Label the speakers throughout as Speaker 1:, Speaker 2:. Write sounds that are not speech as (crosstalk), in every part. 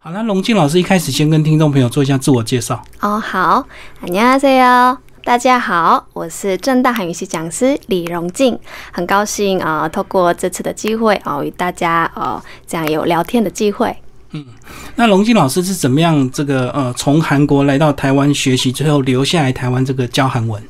Speaker 1: 好，那龙静老师一开始先跟听众朋友做一下自我介绍。
Speaker 2: 哦，好，안녕하세요，大家好，我是正大韩语系讲师李荣静，很高兴啊、呃透过这次的机会啊、与大家呃这样有聊天的机会。
Speaker 1: 那龙静老师是怎么样这个呃从韩国来到台湾学习，最后留下来台湾这个教韩文？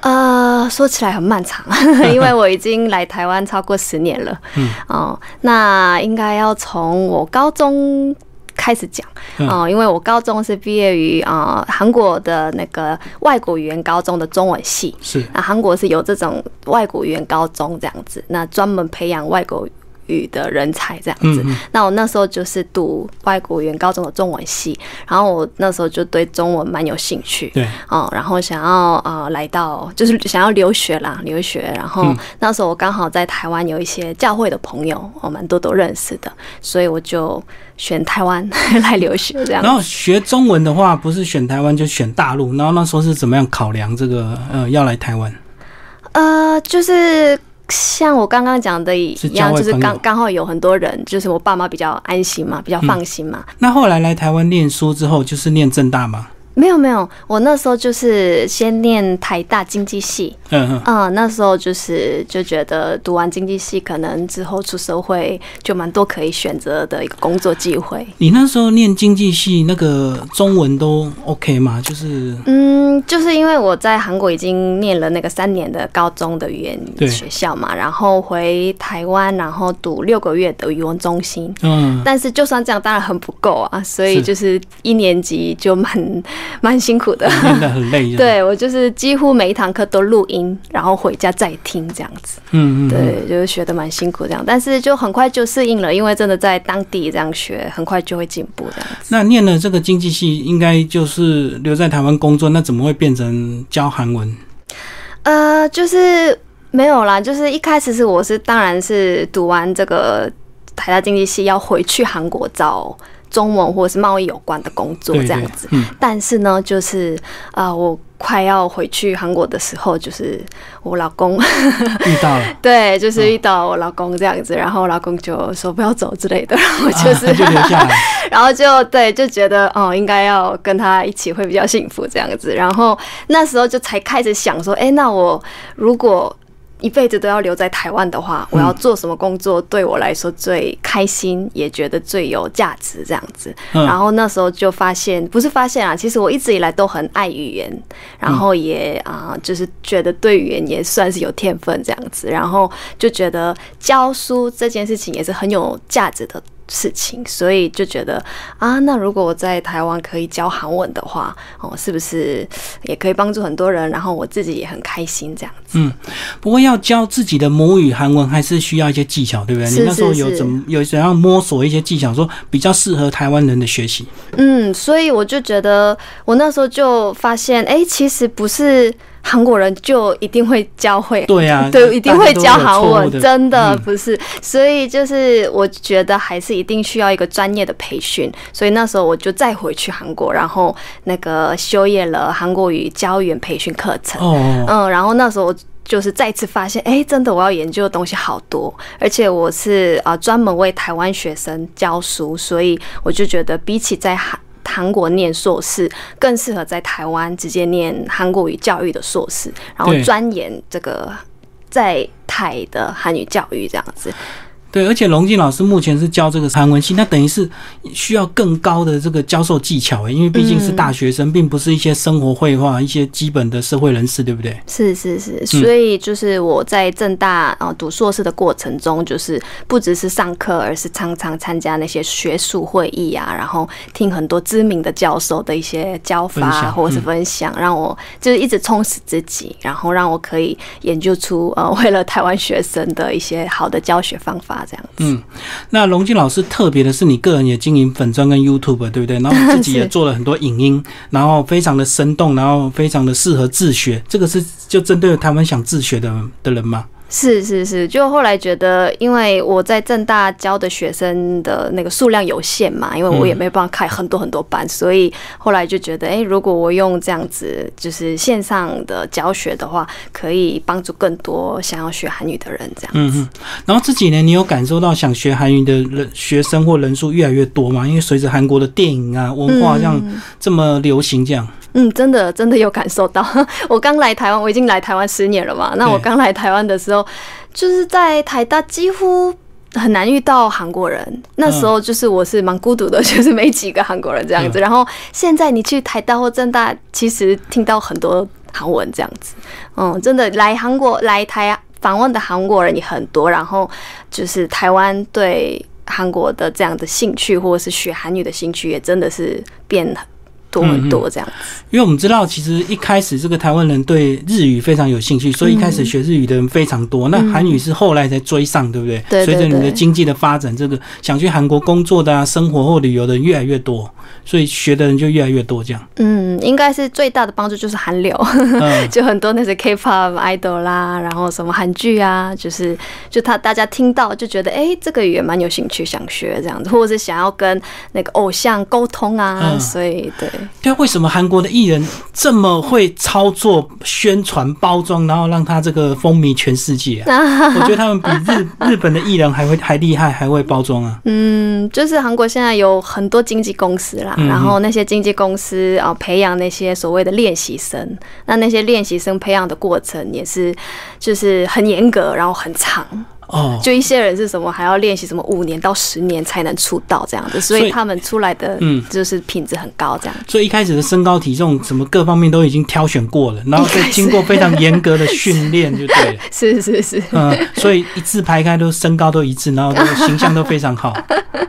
Speaker 2: 呃，说起来很漫长，(laughs) 因为我已经来台湾超过十年了。
Speaker 1: 嗯，
Speaker 2: 哦、那应该要从我高中 开始讲。
Speaker 1: 嗯。
Speaker 2: 哦、因为我高中是毕业于啊、呃韩国的那个外国语言高中的中文系。
Speaker 1: 是。
Speaker 2: 那韩国是有这种外国语言高中这样子，那专门培养外国语的人才这样子。那我那时候就是读外国语言高中的中文系，然后我那时候就对中文蛮有兴趣。
Speaker 1: 对，
Speaker 2: 哦，然后想要呃来到就是想要留学啦，留学。然后
Speaker 1: 嗯
Speaker 2: 那时候我刚好在台湾有一些教会的朋友，我蛮多都认识的，所以我就选台湾 (laughs) 来留学这样
Speaker 1: 然。后学中文的话，不是选台湾就选大陆，然后那时候是怎么样考量这个呃要来台湾？
Speaker 2: 呃，就是像我刚刚讲的一
Speaker 1: 是
Speaker 2: 样，就是刚刚好有很多人，就是我爸妈比较安心嘛，比较放心嘛。
Speaker 1: 那后来来台湾念书之后，就是念正大嘛？
Speaker 2: 没有没有，我那时候就是先念台大经济系，
Speaker 1: 嗯嗯，
Speaker 2: 嗯，那时候就是就觉得读完经济系，可能之后出社会就蛮多可以选择的一个工作机会。
Speaker 1: 你那时候念经济系，那个中文都 OK 吗？就是
Speaker 2: 嗯，就是因为我在韩国已经念了那个三年的高中的语言
Speaker 1: 对
Speaker 2: 学校嘛，然后回台湾，然后读六个月的语文中心。
Speaker 1: 嗯，
Speaker 2: 但是就算这样，当然很不够啊，所以就是一年级就蛮 (laughs) 蛮辛苦的。
Speaker 1: 念的很累，，(laughs)
Speaker 2: 对我就是几乎每一堂课都录音，然后回家再听这样子。
Speaker 1: 嗯嗯，嗯，
Speaker 2: 对，就是学的蛮辛苦这样，但是就很快就适应了，因为真的在当地这样学，很快就会进步这样子。
Speaker 1: 那念了这个经济系，应该就是留在台湾工作，那怎么会变成教韩文？
Speaker 2: 呃，就是没有啦，就是一开始是我是当然是读完这个台大经济系要回去韩国找中文或者是贸易有关的工作这样子，
Speaker 1: 嗯，
Speaker 2: 但是呢，就是呃我快要回去韩国的时候，就是我老公 (laughs)
Speaker 1: 遇到了，(laughs)
Speaker 2: 对，就是遇到我老公这样子，然后我老公就说不要走之类的，然后就是、
Speaker 1: 啊就留下来。(laughs)
Speaker 2: 然后就对，就觉得哦，应该要跟他一起会比较幸福这样子。然后那时候就才开始想说，哎，那我如果一辈子都要留在台湾的话，我要做什么工作对我来说最开心，也觉得最有价值这样子。
Speaker 1: 嗯。
Speaker 2: 然后那时候就发现，不是发现啊，其实我一直以来都很爱语言，然后也啊、就是觉得对语言也算是有天分这样子，然后就觉得教书这件事情也是很有价值的事情，所以就觉得啊，那如果我在台湾可以教韩文的话，哦，是不是也可以帮助很多人？然后我自己也很开心这样子。
Speaker 1: 嗯，不过要教自己的母语韩文，还是需要一些技巧，对不对？
Speaker 2: 是
Speaker 1: 你那时候有怎么有怎样摸索一些技巧，说比较适合台湾人的学习？
Speaker 2: 嗯，所以我就觉得，我那时候就发现，哎、其实不是韩国人就一定会教会。
Speaker 1: 对啊，(laughs)
Speaker 2: 对，一定会教韩文，真的
Speaker 1: 嗯
Speaker 2: 不是。所以就是我觉得还是一定需要一个专业的培训。所以那时候我就再回去韩国，然后那个修业了韩国语教员培训课程。
Speaker 1: 哦，
Speaker 2: 嗯，然后那时候我就是再次发现，哎、真的我要研究的东西好多，而且我是啊专门为台湾学生教书，所以我就觉得比起在韩韩国念硕士，更适合在台湾直接念韩国语教育的硕士，然后
Speaker 1: 对
Speaker 2: 钻研这个在台的韩语教育这样子。
Speaker 1: 对，而且龙静老师目前是教这个韩文系，那等于是需要更高的这个教授技巧诶，因为毕竟是大学生，并不是一些生活绘画、一些基本的社会人士，对不对？
Speaker 2: 是是是，所以就是我在正大啊读硕士的过程中，就是不只是上课，而是常常参加那些学术会议啊，然后听很多知名的教授的一些教法
Speaker 1: 享
Speaker 2: 或者是
Speaker 1: 嗯。
Speaker 2: 分享，让我就是一直充实自己，然后让我可以研究出呃为了台湾学生的一些好的教学方法，这样子。
Speaker 1: 嗯，那龙静老师特别的是，你个人也经营粉砖跟 YouTube，对不对？(laughs) 然后自己也做了很多影音，然后非常的生动，然后非常的适合自学。这个是就针对台湾想自学的的人吗？
Speaker 2: 是是是，就后来觉得，因为我在正大教的学生的那个数量有限嘛，因为我也没办法开很多很多班，所以后来就觉得，哎，如果我用这样子就是线上的教学的话，可以帮助更多想要学韩语的人这样。
Speaker 1: 嗯嗯。然后这几年你有感受到想学韩语的人学生或人数越来越多吗？因为随着韩国的电影啊文化这样这么流行，这样。
Speaker 2: 嗯，真的真的有感受到。(laughs) 我刚来台湾，我已经来台湾十年了嘛。那我刚来台湾的时候，就是在台大几乎很难遇到韩国人。那时候就是我是蛮孤独的，就是没几个韩国人这样子。然后现在你去台大或政大，其实听到很多韩文这样子。嗯，真的来韩国来台访问的韩国人也很多。然后就是台湾对韩国的这样的兴趣，或者是学韩语的兴趣，也真的是变。多很多这样子，
Speaker 1: 因为我们知道，其实一开始这个台湾人对日语非常有兴趣，所以一开始学日语的人非常多。那韩语是后来才追上，对不对？
Speaker 2: 对。
Speaker 1: 随着你的经济的发展，这个想去韩国工作的啊、生活或旅游的人越来越多。所以学的人就越来越多，这样。
Speaker 2: 嗯，应该是最大的帮助就是韩流，(laughs) (laughs) 就很多那些 K-pop idol 啦，然后什么韩剧啊，就是就他大家听到就觉得，哎，这个语言蛮有兴趣，想学这样子，或者是想要跟那个偶像沟通啊，所以对。
Speaker 1: 对啊，为什么韩国的艺人这么会操作宣传包装，然后让他这个风靡全世界啊？(laughs) 我觉得他们比日日本的艺人还会还厉害，还会包装啊。(laughs)
Speaker 2: 嗯，就是韩国现在有很多经纪公司啦。然后那些经纪公司啊，培养那些所谓的练习生，那那些练习生培养的过程也是，就是很严格，然后很长。哦，就一些人是什么还要练习什么五年到十年才能出道这样子，所以他们出来的嗯就是品质很高这样。
Speaker 1: 所以一开始的身高体重什么各方面都已经挑选过了，然后再经过非常严格的训练就对了。(laughs)
Speaker 2: 是是是，
Speaker 1: 嗯，所以一字排开都身高都一致，然后都形象都非常好。(laughs)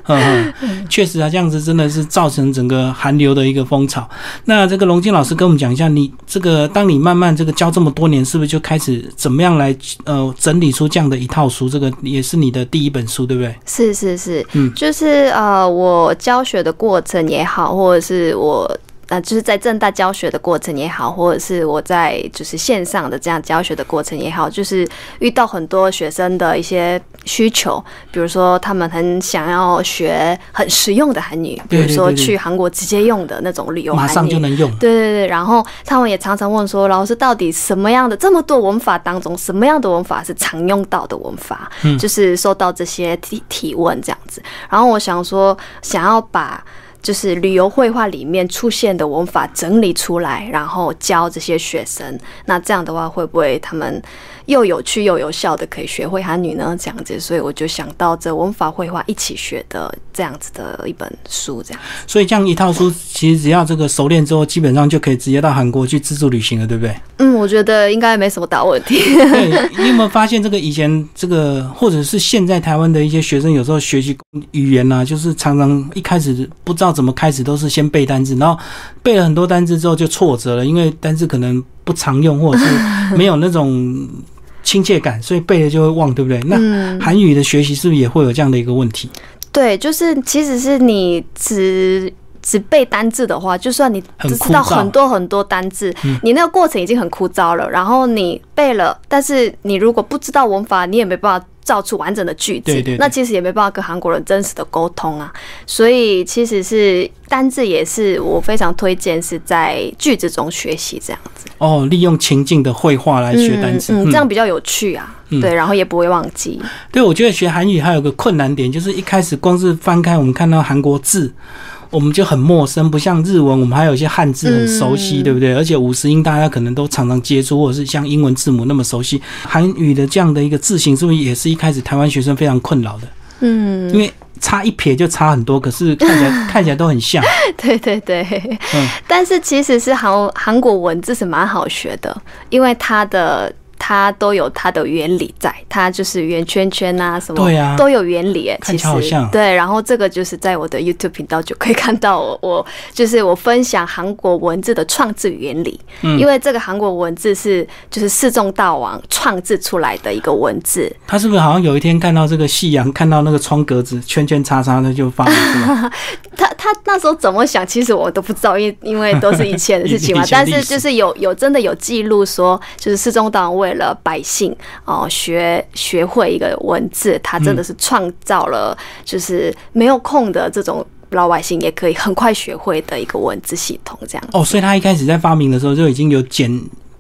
Speaker 1: 嗯嗯，确实啊，这样子真的是造成整个韩流的一个风潮。那这个龙金老师跟我们讲一下，你这个当你慢慢这个教这么多年，是不是就开始怎么样来呃整理出这样的一套书？这个也是你的第一本书，对不对？
Speaker 2: 是是是，嗯，就是呃，我教学的过程也好，或者是我。那就是在正大教学的过程也好，或者是我在就是线上的这样教学的过程也好，就是遇到很多学生的一些需求，比如说他们很想要学很实用的韩语，比如说去韩国直接用的那种旅游
Speaker 1: 马上就能用。
Speaker 2: 对对对，然后他们也常常问说，老师到底什么样的这么多文法当中，什么样的文法是常用到的文法？嗯，就是收到这些提提问这样子，然后我想说，想要把。就是旅游绘画里面出现的文法整理出来，然后教这些学生。那这样的话，会不会他们？又有趣又有效的可以学会韩语呢，这样子，所以我就想到这文法绘画一起学的这样子的一本书，这样。
Speaker 1: 所以这样一套书，其实只要这个熟练之后，基本上就可以直接到韩国去自助旅行了，对不对？
Speaker 2: 嗯，我觉得应该没什么大问题。
Speaker 1: 对，你有没有发现这个以前这个，或者是现在台湾的一些学生，有时候学习语言呢，就是常常一开始不知道怎么开始，都是先背单词，然后背了很多单词之后就挫折了，因为单词可能不常用，或者是没有那种。亲切感，所以背了就会忘，对不对？那韩语的学习是不是也会有这样的一个问题？
Speaker 2: 对，就是其实是你只只背单字的话，就算你知道很多很多单字，你那个过程已经很枯燥了。然后你背了，但是你如果不知道文法，你也没办法。造出完整的句子，那其实也没办法跟韩国人真实的沟通啊。所以其实是单字也是我非常推荐是在句子中学习这样子。
Speaker 1: 哦，利用情境的绘画来学单词，
Speaker 2: 嗯，这样比较有趣啊。对，然后也不会忘记。
Speaker 1: 对，我觉得学韩语还有个困难点，就是一开始光是翻开我们看到韩国字。我们就很陌生，不像日文，我们还有一些汉字很熟悉，对不对？而且五十音大家可能都常常接触，或者是像英文字母那么熟悉。韩语的这样的一个字形，是不是也是一开始台湾学生非常困扰的？嗯，因为差一撇就差很多，可是看起来 (laughs) 看起来都很像。
Speaker 2: 对对对，嗯，但是其实是韩韩国文字是蛮好学的，因为它的。它都有它的原理在，它就是圆圈圈啊，什么
Speaker 1: 对啊，
Speaker 2: 都有原理诶。
Speaker 1: 其实
Speaker 2: 对，然后这个就是在我的 YouTube 频道就可以看到我，我就是我分享韩国文字的创制原理。嗯，因为这个韩国文字是就是世宗大王创制出来的一个文字。
Speaker 1: 他是不是好像有一天看到这个夕阳，看到那个窗格子圈圈叉叉的就发了？
Speaker 2: 他他。他那时候怎么想，其实我都不知道，因为因为都是以前的事情嘛 (laughs) 但是就是有有真的有记录说，就是世宗党为了百姓哦、学学会一个文字，他真的是创造了就是没有空的这种老百姓也可以很快学会的一个文字系统，这样。
Speaker 1: 哦，所以他一开始在发明的时候就已经有简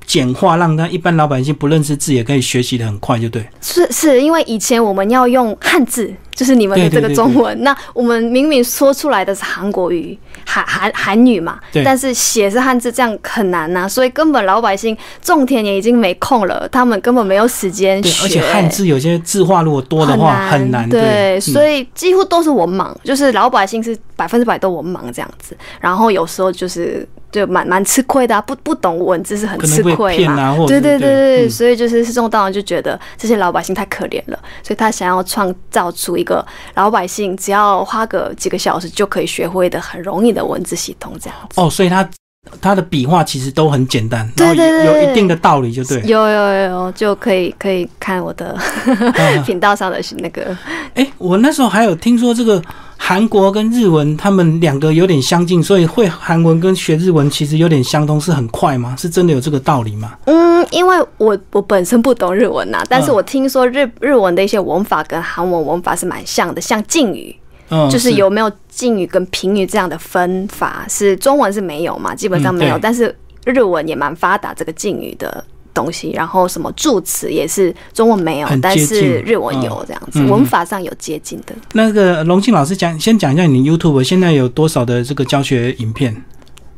Speaker 1: 简化，让他一般老百姓不认识字也可以学习的很快，就对。
Speaker 2: 是是因为以前我们要用汉字，就是你们的这个中文，那我们明明说出来的是韩国语、韩韩韩语嘛，但是写是汉字，这样很难呐、所以根本老百姓种田也已经没空了，他们根本没有时间
Speaker 1: 对，
Speaker 2: 学。
Speaker 1: 而且汉字有些字画如果多的话很难，
Speaker 2: 对，
Speaker 1: 嗯。
Speaker 2: 所以几乎都是文盲，就是老百姓是百分之百都文盲这样子，然后有时候就是就蛮蛮吃亏的、啊，不不懂文字是很吃亏嘛。
Speaker 1: 啊，
Speaker 2: 对对对对，
Speaker 1: 嗯
Speaker 2: 所以就是世宗大王就觉得这些老百姓太可怜了，所以他想要创造出一个老百姓只要花个几个小时就可以学会的很容易的文字系统，这样子。
Speaker 1: 哦，所以他他的笔画其实都很简单，
Speaker 2: 对
Speaker 1: 然后有
Speaker 2: 对对
Speaker 1: 有一定的道理，就对。
Speaker 2: 有有有有，就可以可以看我的
Speaker 1: 嗯 (laughs)
Speaker 2: 频道上的那个，
Speaker 1: 哎、我那时候还有听说这个韩国跟日文他们两个有点相近，所以会韩文跟学日文其实有点相通，是很快吗？是真的有这个道理吗？
Speaker 2: 嗯，因为我我本身不懂日文呐、但是
Speaker 1: 嗯
Speaker 2: 我听说日日文的一些文法跟韩文文法是蛮像的，像敬语，
Speaker 1: 嗯，
Speaker 2: 就是有没有敬语跟平语这样的分法，是中文是没有嘛，基本上没有，
Speaker 1: 嗯
Speaker 2: 但是日文也蛮发达这个敬语的。东西，然后什么助词也是中文没有，但是日文有这样子，文法上有接近的。
Speaker 1: 那个龙庆老师讲，先讲一下你 YouTube 现在有多少的这个教学影片？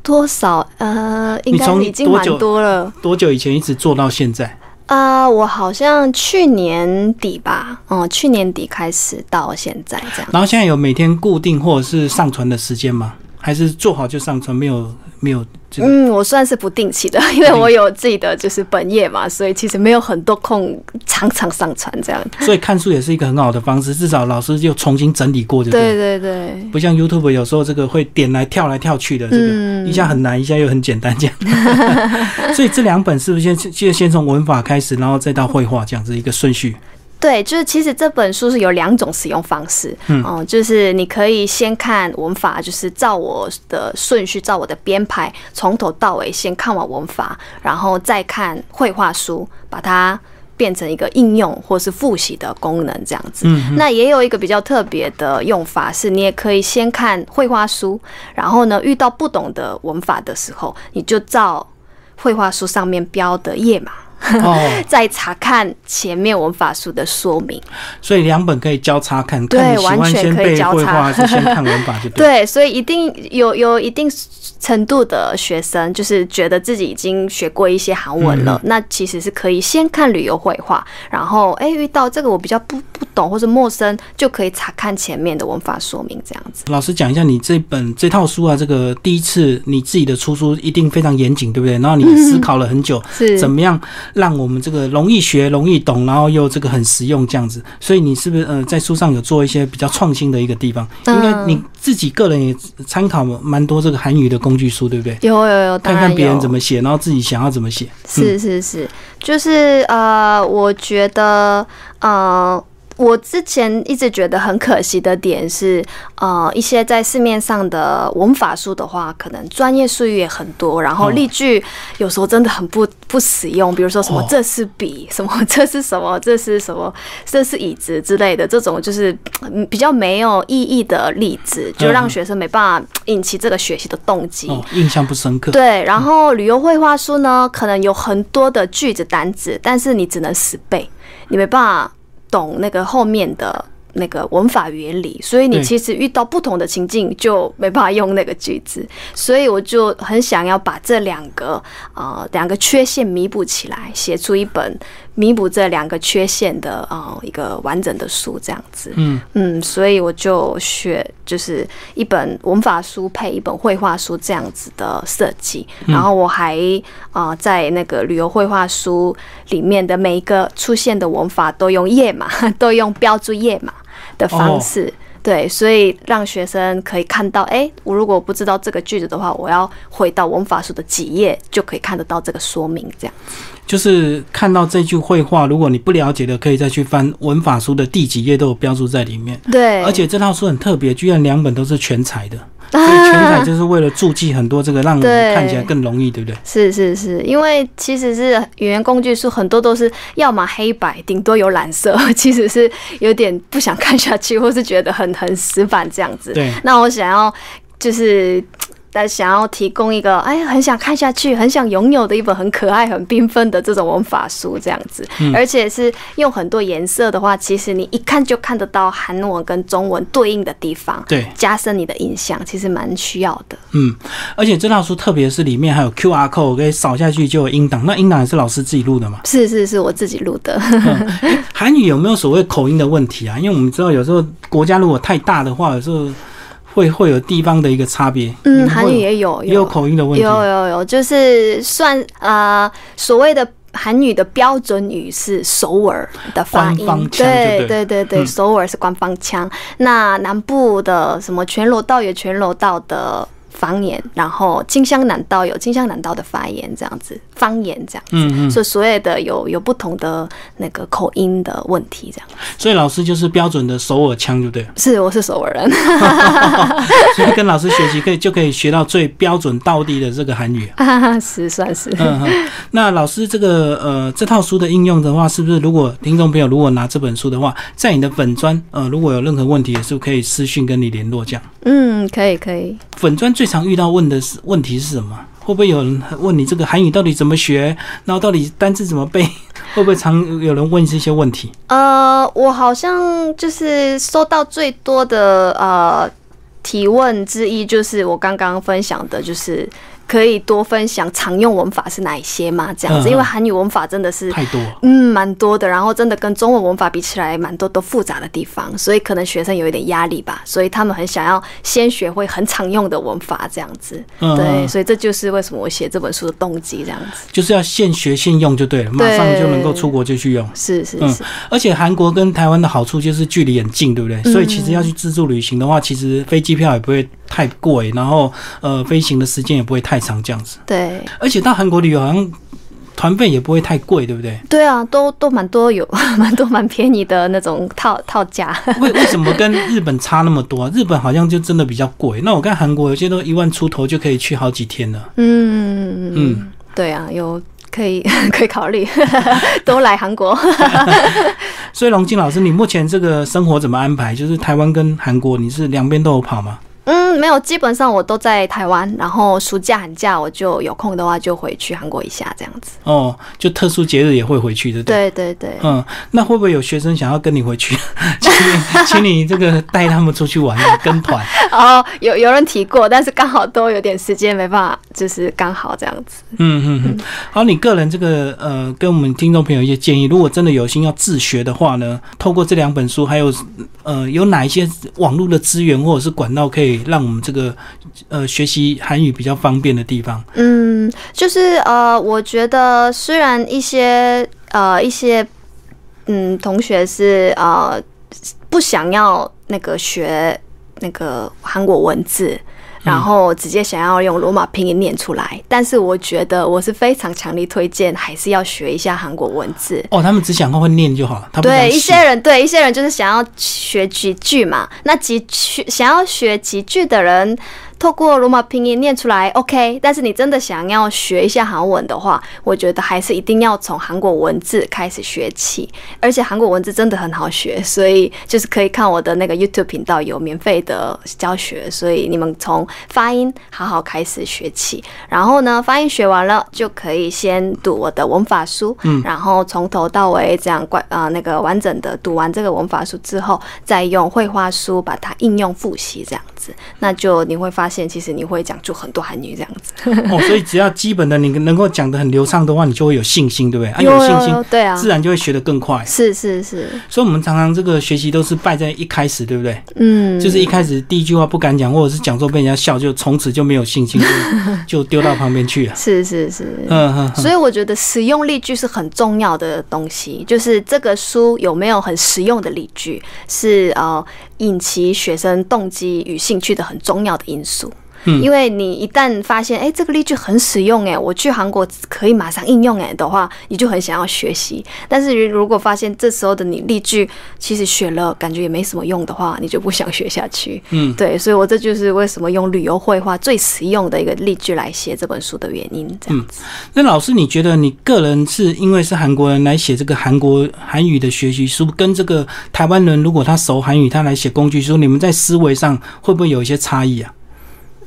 Speaker 2: 多少？呃，应该已经蛮
Speaker 1: 多
Speaker 2: 了。
Speaker 1: 多久以前一直做到现在？
Speaker 2: 啊、我好像去年底吧，嗯，去年底开始到现在这样。
Speaker 1: 然后现在有每天固定或者是上传的时间吗？还是做好就上传，没有没有这个？
Speaker 2: 嗯，我算是不定期的，(laughs) 因为我有自己的就是本业嘛，所以其实没有很多空常常上传这样。
Speaker 1: 所以看书也是一个很好的方式，至少老师就重新整理过，就
Speaker 2: 对
Speaker 1: 对。
Speaker 2: 对对，
Speaker 1: 不像 YouTube 有时候这个会点来跳来跳去的，这个、
Speaker 2: 嗯
Speaker 1: 一下很难，一下又很简单这样。(laughs) 所以这两本是不是先先先从文法开始，然后再到绘画这样子一个顺序？
Speaker 2: 对，就是其实这本书是有两种使用方式，
Speaker 1: 嗯
Speaker 2: 就是你可以先看文法，就是照我的顺序，照我的编排，从头到尾先看完文法，然后再看绘画书，把它变成一个应用或是复习的功能这样子。
Speaker 1: 嗯，
Speaker 2: 那也有一个比较特别的用法，是你也可以先看绘画书，然后呢，遇到不懂的文法的时候，你就照绘画书上面标的页码，
Speaker 1: 哦，(laughs)
Speaker 2: 再查看前面文法书的说明。
Speaker 1: 所以两本可以交叉看，
Speaker 2: 对完全可以交叉
Speaker 1: 先看文法就对。(laughs)
Speaker 2: 对，所以一定有有一定程度的学生，就是觉得自己已经学过一些韩文了，那其实是可以先看旅游绘画，然后哎、遇到这个我比较不不懂或者陌生，就可以查看前面的文法说明这样子。
Speaker 1: 老师讲一下，你这本这套书啊，这个第一次你自己的出书一定非常严谨，对不对？然后你思 (laughs) 考了很久，
Speaker 2: 是
Speaker 1: 怎么样让我们这个容易学、容易懂，然后又这个很实用这样子。所以你是不是呃在书上有做一些比较创新的一个地方？
Speaker 2: 嗯
Speaker 1: 应该你自己个人也参考蛮多这个韩语的工具书，对不对？
Speaker 2: 有有有，
Speaker 1: 看看别人怎么写，然后自己想要怎么写。
Speaker 2: 是是是，就是呃，我觉得呃。我之前一直觉得很可惜的点是，呃，一些在市面上的文法书的话，可能专业术语也很多，然后
Speaker 1: 哦
Speaker 2: 例句有时候真的很不不实用，比如说什么
Speaker 1: 哦。
Speaker 2: 这是笔，什么？这是什么，这是什么，这是椅子之类的，这种就是嗯比较没有意义的例子，就让
Speaker 1: 嗯
Speaker 2: 学生没办法引起这个学习的动机。
Speaker 1: 哦，印象不深刻。
Speaker 2: 对，然后旅游绘画书呢，可能有很多的句子单子，但是你只能死背，你没办法懂那个后面的那个文法原理，所以你其实遇到不同的情境就没办法用那个句子，所以我就很想要把这两个呃两个缺陷弥补起来，写出一本弥补这两个缺陷的呃一个完整的书，这样子。
Speaker 1: 嗯，
Speaker 2: 嗯，所以我就学就是一本文法书配一本绘画书这样子的设计，然后我还呃在那个旅游绘画书里面的每一个出现的文法都用页码，(laughs) 都用标注页码的方式。对，所以让学生可以看到，哎、我如果不知道这个句子的话，我要回到文法书的几页就可以看得到这个说明，这样。
Speaker 1: 就是看到这句绘画，如果你不了解的，可以再去翻文法书的第几页都有标注在里面。
Speaker 2: 对，
Speaker 1: 而且这套书很特别，居然两本都是全彩的。所以全彩就是为了注记很多这个，让我们看起来更容易，对不对？
Speaker 2: 是是是，因为其实是语言工具书很多都是要么黑白，顶多有蓝色，(laughs) 其实是有点不想看下去，或是觉得很很死板这样子。
Speaker 1: 对，
Speaker 2: 那我想要就是。但想要提供一个哎，很想看下去，很想拥有的一本很可爱、很缤纷的这种文法书，这样子，
Speaker 1: 嗯
Speaker 2: 而且是用很多颜色的话，其实你一看就看得到韩文跟中文对应的地方，
Speaker 1: 对，
Speaker 2: 加深你的印象，其实蛮需要的。
Speaker 1: 嗯，而且这套书特别是里面还有 QR code，可以扫下去就有音档。那音档也是老师自己录的嘛？
Speaker 2: 是是是，我自己录的。
Speaker 1: 韩语有没有所谓口音的问题啊？因为我们知道有时候国家如果太大的话，有时候会会有地方的一个差别。
Speaker 2: 嗯，韩语也有
Speaker 1: 也有口音的问题。
Speaker 2: 有有有，就是算呃所谓的。韩语的标准语是首尔的发音，对
Speaker 1: 对
Speaker 2: 对对首尔是官方腔。那南部的什么全罗道也全罗道的方言，然后金乡南道有金乡南道的发言，这样子方言这样子。
Speaker 1: 嗯嗯，
Speaker 2: 所以所有的有有不同的那个口音的问题，这样
Speaker 1: 所以老师就是标准的首尔腔，对不对？
Speaker 2: 是我是首尔人，(laughs)
Speaker 1: 所以跟老师学习可以就可以学到最标准道地的这个韩语。(laughs)
Speaker 2: 是算是。
Speaker 1: 那老师这个呃这套书的应用的话，是不是如果听众朋友如果拿这本书的话，在你的粉砖呃如果有任何问题，也是可以私讯跟你联络这样。
Speaker 2: 嗯，可以可以。
Speaker 1: 粉砖最常遇到问的是问题是什么？会不会有人问你这个韩语到底怎么学？然后到底单字怎么背？(laughs) 会不会常有人问这些问题？
Speaker 2: 呃，我好像就是收到最多的呃提问之一，就是我刚刚分享的，就是可以多分享常用文法是哪一些吗？这样子，因为韩语文法真的是
Speaker 1: 太多了。
Speaker 2: 嗯，蛮多的，然后真的跟中文文法比起来，蛮多都复杂的地方，所以可能学生有一点压力吧，所以他们很想要先学会很常用的文法，这样子。
Speaker 1: 嗯
Speaker 2: 对，
Speaker 1: 嗯
Speaker 2: 所以这就是为什么我写这本书的动机，这样子。
Speaker 1: 就是要现学现用就对了，马上就能够出国就去用。嗯
Speaker 2: 是是是，
Speaker 1: 而且韩国跟台湾的好处就是距离很近，对不对？
Speaker 2: 嗯
Speaker 1: 所以其实要去自助旅行的话，其实飞机票也不会太贵，然后呃飞行的时间也不会太长，这样子。
Speaker 2: 对
Speaker 1: 而且到韩国旅游好像团费也不会太贵，对不对？
Speaker 2: 对啊，都都蛮多有 (laughs) 蛮多蛮便宜的那种套套价。
Speaker 1: 为为什么跟日本差那么多、啊？(laughs) 日本好像就真的比较贵。那我看韩国有些都一万出头就可以去好几天了。
Speaker 2: 嗯
Speaker 1: 嗯，
Speaker 2: 对啊，有可以 (laughs) 可以考虑都来韩国。
Speaker 1: 所以龙静老师，你目前这个生活怎么安排？就是台湾跟韩国，你是两边都有跑吗？
Speaker 2: 嗯，没有，基本上我都在台湾，然后暑假寒假我就有空的话就回去韩国一下这样子。
Speaker 1: 哦，就特殊节日也会回去，的对？
Speaker 2: 对对对，
Speaker 1: 嗯，那会不会有学生想要跟你回去，(laughs) 请你 (laughs) 请你这个带他们出去玩，跟团？(laughs)
Speaker 2: 哦，有有人提过，但是刚好都有点时间，没办法，就是刚好这样子。
Speaker 1: 嗯嗯嗯。好，你个人这个呃，跟我们听众朋友一些建议，如果真的有心要自学的话呢，透过这两本书，还有呃，有哪一些网络的资源或者是管道，可以让我们这个呃学习韩语比较方便的地方？
Speaker 2: 嗯，就是呃，我觉得虽然一些呃一些嗯同学是呃不想要那个学那个韩国文字。然后直接想要用罗马拼音念出来，但是我觉得我是非常强力推荐，还是要学一下韩国文字。
Speaker 1: 哦，他们只想会念就好，他不
Speaker 2: 对一些人，对一些人就是想要学几句嘛。那几句想要学几句的人，透过罗马拼音念出来，OK。但是你真的想要学一下韩文的话，我觉得还是一定要从韩国文字开始学起。而且韩国文字真的很好学，所以就是可以看我的那个 YouTube 频道有免费的教学，所以你们从发音好好开始学起。然后呢，发音学完了就可以先读我的文法书，
Speaker 1: 嗯
Speaker 2: 然后从头到尾这样关啊、那个完整的读完这个文法书之后，再用绘画书把它应用复习这样子，那就你会发现，其实你会讲出很多韩语这样子。
Speaker 1: 哦，(laughs) 所以只要基本的你能够讲得很流畅的话，你就会有信心，对不对？啊，有信心，
Speaker 2: 对啊，
Speaker 1: 自然就会学得更快。
Speaker 2: 是是是，
Speaker 1: 所以，我们常常这个学习都是败在一开始，对不对？
Speaker 2: 嗯，
Speaker 1: 就是一开始第一句话不敢讲，或者是讲错被人家笑，就从此就没有信心，就 (laughs) 就丢到旁边去了。
Speaker 2: 是是是，
Speaker 1: 嗯嗯嗯，
Speaker 2: 所以我觉得实用例句是很重要的东西，就是这个书有没有很实用的例句，是呃引起学生动机与兴趣的很重要的因素。
Speaker 1: 嗯
Speaker 2: 因为你一旦发现，哎、这个例句很实用，哎，我去韩国可以马上应用，哎的话，你就很想要学习。但是如果发现这时候的你例句其实学了感觉也没什么用的话，你就不想学下去。
Speaker 1: 嗯，
Speaker 2: 对，所以我这就是为什么用旅游绘画最实用的一个例句来写这本书的原因。这样子，
Speaker 1: 那老师，你觉得你个人是因为是韩国人来写这个韩国韩语的学习书，跟这个台湾人如果他熟韩语，他来写工具书，你们在思维上会不会有一些差异啊？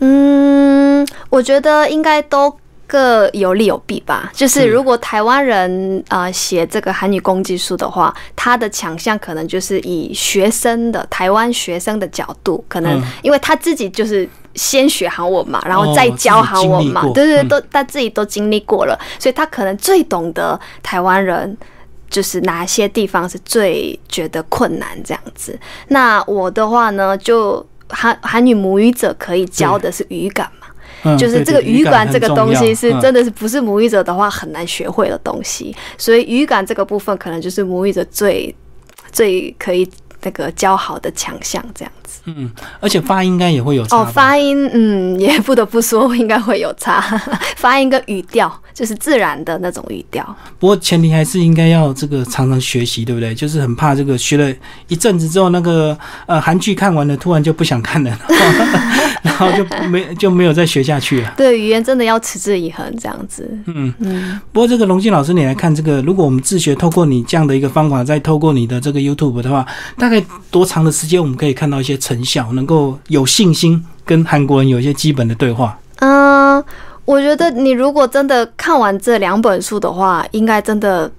Speaker 2: 嗯，我觉得应该都。各有利有弊吧，就是
Speaker 1: 是
Speaker 2: 如果台湾人啊、呃写这个韩语工具书的话，他的强项可能就是以学生的台湾学生的角度，可能
Speaker 1: 嗯
Speaker 2: 因为他自己就是先学韩文嘛，然后
Speaker 1: 哦
Speaker 2: 再教韩文嘛，对对都他自己都经历过了，所以他可能最懂得台湾人。就是哪些地方是最觉得困难这样子。那我的话呢，就韩韩语母语者可以教的是语感嘛，
Speaker 1: 嗯，
Speaker 2: 就是这个语感这个东西是
Speaker 1: 嗯。
Speaker 2: 真的是不是母语者的话很难学会的东西，所以语感这个部分可能就是母语者最最可以那个教好的强项这样子。
Speaker 1: 嗯，而且发音应该也会有差
Speaker 2: 哦，发音嗯也不得不说应该会有差，(laughs) 发音跟语调就是自然的那种语调。
Speaker 1: 不过前提还是应该要这个常常学习，对不对？就是很怕这个学了一阵子之后，那个呃韩剧看完了，突然就不想看了，(laughs) 然后就没就没有再学下去了。
Speaker 2: 对，语言真的要持之以恒这样子。
Speaker 1: 嗯，
Speaker 2: 嗯。
Speaker 1: 不过这个龙静老师，你来看这个，如果我们自学，透过你这样的一个方法，再透过你的这个 YouTube 的话，大概多长的时间我们可以看到一些成效，能够有信心跟韩国人有一些基本的对话？
Speaker 2: 嗯，我觉得你如果真的看完这两本书的话，应该真的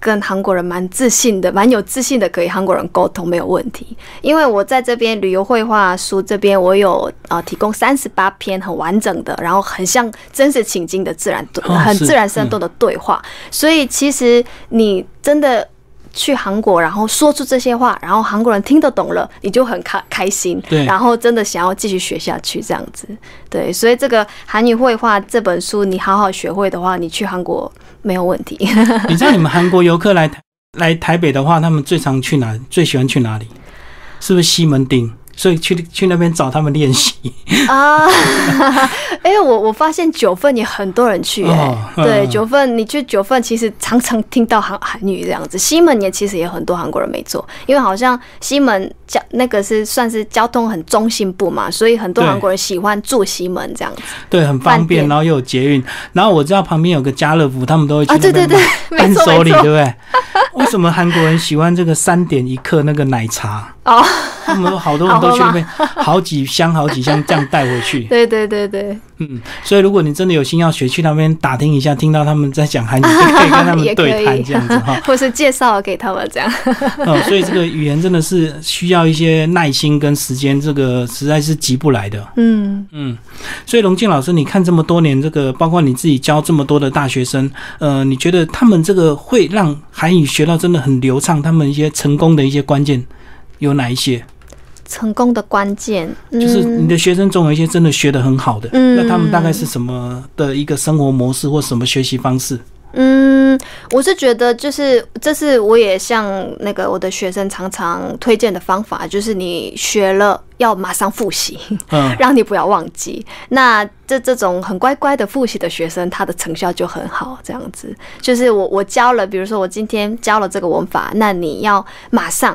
Speaker 2: 跟韩国人蛮自信的，蛮有自信的，可以韩国人沟通没有问题。因为我在这边旅游绘画书这边，我有呃提供三十八篇很完整的，然后很像真实情境的自然，很自然生动的对话。所以其实你真的。去韩国，然后说出这些话，然后韩国人听得懂了，你就很开开心，
Speaker 1: 对
Speaker 2: 然后真的想要继续学下去，这样子，对，所以这个韩语绘画这本书，你好好学会的话，你去韩国没有问题。(laughs)
Speaker 1: 你知道你们韩国游客来台来台北的话，他们最常去哪？最喜欢去哪里？是不是西门町？所以去去那边找他们练习。
Speaker 2: 啊，(laughs) 哎、我我发现九份也很多人去、哎、
Speaker 1: 哦嗯。
Speaker 2: 对，九份你去九份其实常常听到韩韩语这样子，西门也其实也很多韩国人没做，因为好像西门交那个是算是交通很中心部嘛，所以很多韩国人喜欢住西门这样子。
Speaker 1: 对，很方便，然后又有捷运，然后我知道旁边有个家乐福，他们都会去
Speaker 2: 啊，对对对。
Speaker 1: 伴手礼，
Speaker 2: 错
Speaker 1: 对不对？为什么韩国人喜欢这个三点一刻那个奶茶？
Speaker 2: 哦，
Speaker 1: 他们好多人 (laughs) 都去那边，(laughs) 好几箱好几箱这样带回去。(laughs)
Speaker 2: 对对对对，
Speaker 1: 嗯，所以如果你真的有心要学，去那边打听一下，听到他们在讲韩语，就可以跟他们对谈这样子哈。(laughs)
Speaker 2: 或是介绍给他们这样。
Speaker 1: 哦，所以这个语言真的是需要一些耐心跟时间，这个实在是急不来的。
Speaker 2: 嗯，
Speaker 1: 嗯，所以龙静老师，你看这么多年，这个包括你自己教这么多的大学生，呃，你觉得他们这个会让韩语学到真的很流畅？他们一些成功的一些关键有哪一些？
Speaker 2: 成功的关键
Speaker 1: 就是你的学生总有一些真的学得很好的，
Speaker 2: 嗯
Speaker 1: 那他们大概是什么的一个生活模式或什么学习方式？
Speaker 2: 嗯，我是觉得就是这是我也向那个我的学生常常推荐的方法，就是你学了要马上复习，
Speaker 1: 嗯，(laughs)
Speaker 2: 让你不要忘记。那这这种很乖乖的复习的学生，他的成效就很好。这样子，就是我我教了，比如说我今天教了这个文法，那你要马上。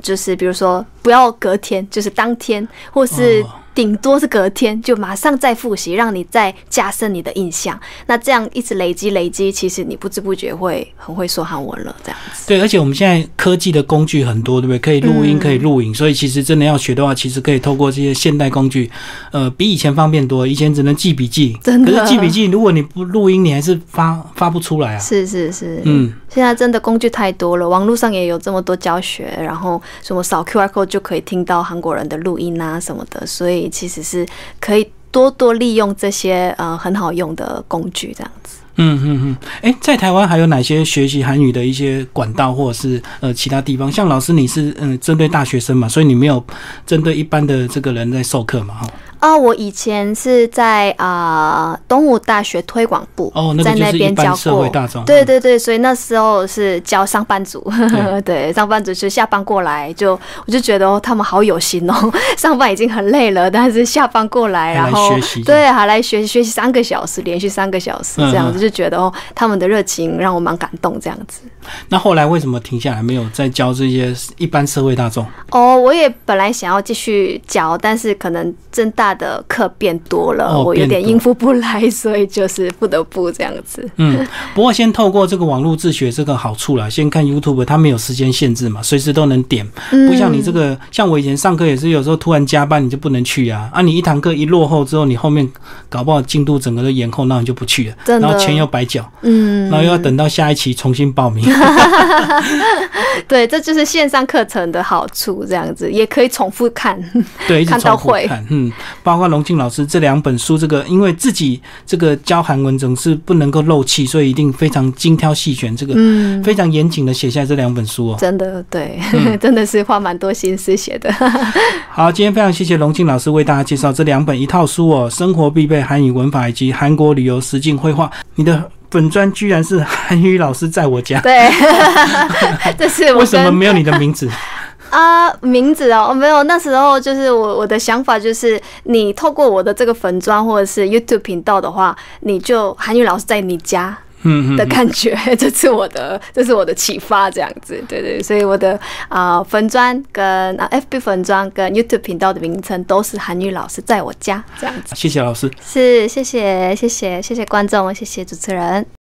Speaker 2: 就是比如说，不要隔天，就是当天，或是
Speaker 1: 哦
Speaker 2: 顶多是隔天，就马上再复习，让你再加深你的印象。那这样一直累积累积，其实你不知不觉会很会说韩文了。这样子，
Speaker 1: 对，而且我们现在科技的工具很多，对不对？可以录音，
Speaker 2: 嗯
Speaker 1: 可以录影，所以其实真的要学的话，其实可以透过这些现代工具，呃，比以前方便多。以前只能记笔记，可是记笔记，如果你不录音，你还是发发不出来啊。
Speaker 2: 是是是，
Speaker 1: 嗯，
Speaker 2: 现在真的工具太多了，网络上也有这么多教学，然后什么扫 QR code 就就可以听到韩国人的录音啊什么的，所以其实是可以多多利用这些呃很好用的工具，这样子。
Speaker 1: 嗯嗯嗯，哎、在台湾还有哪些学习韩语的一些管道，或者是呃其他地方？像老师你是嗯、针对大学生嘛，所以你没有针对一般的这个人在授课嘛？哈，
Speaker 2: 啊，我以前是在啊东吴大学推广部，
Speaker 1: 哦，那
Speaker 2: 在那边教过。对对对，所以那时候是教上班族，对 (laughs) 上班族就下班过来就我就觉得哦，他们好有心哦，(laughs) 上班已经很累了，但是下班过来，然后
Speaker 1: 学习
Speaker 2: 对还来学习学习三个小时，连续三个小时这样子，就觉得哦，他们的热情让我蛮感动这样子。
Speaker 1: 那后来为什么停下来，没有再教这些一般社会大众？
Speaker 2: 哦，我也本来想要继续教，但是可能真大的课变多了，
Speaker 1: 哦
Speaker 2: 我有点应付不来，所以就是不得不这样子。
Speaker 1: 嗯，不过先透过这个网络自学这个好处啦，先看 YouTube，它没有时间限制嘛，随时都能点，不像你这个，像我以前上课也是有时候突然加班你就不能去啊，啊，你一堂课一落后之后，你后面搞不好进度整个都延后，那你就不去了，然后钱又白缴，
Speaker 2: 嗯，
Speaker 1: 然后又要等到下一期重新报名。(laughs)
Speaker 2: 对，这就是线上课程的好处，这样子也可以重复看。
Speaker 1: 对，一直
Speaker 2: 看到会。
Speaker 1: 看，嗯，包括龙静老师这两本书，这个因为自己这个教韩文总是不能够漏气，所以一定非常精挑细选，这个
Speaker 2: 嗯，
Speaker 1: 非常严谨的写下这两本书哦。
Speaker 2: 真的对，
Speaker 1: 嗯 (laughs)
Speaker 2: 真的是花蛮多心思写的。(laughs)
Speaker 1: 好，今天非常谢谢龙静老师为大家介绍这两本一套书哦，生活必备韩语文法以及韩国旅游实境绘画。你的本专居然是韩语老师在我家，
Speaker 2: 对，(laughs) 这是我
Speaker 1: 为什么
Speaker 2: 跟
Speaker 1: 没有你的名字？
Speaker 2: 啊，名字哦，没有，那时候就是我我的想法就是，你透过我的这个粉砖或者是 YouTube 频道的话，你就韩语老师在你家
Speaker 1: 嗯
Speaker 2: 的
Speaker 1: 嗯，
Speaker 2: 感觉，(laughs) 这是我的，这是我的启发，这样子，对对，所以我的啊、粉砖跟啊 FB 粉砖跟 YouTube 频道的名称都是韩语老师在我家这样子，
Speaker 1: 谢谢老师。
Speaker 2: 是谢谢谢谢谢谢观众，谢谢主持人。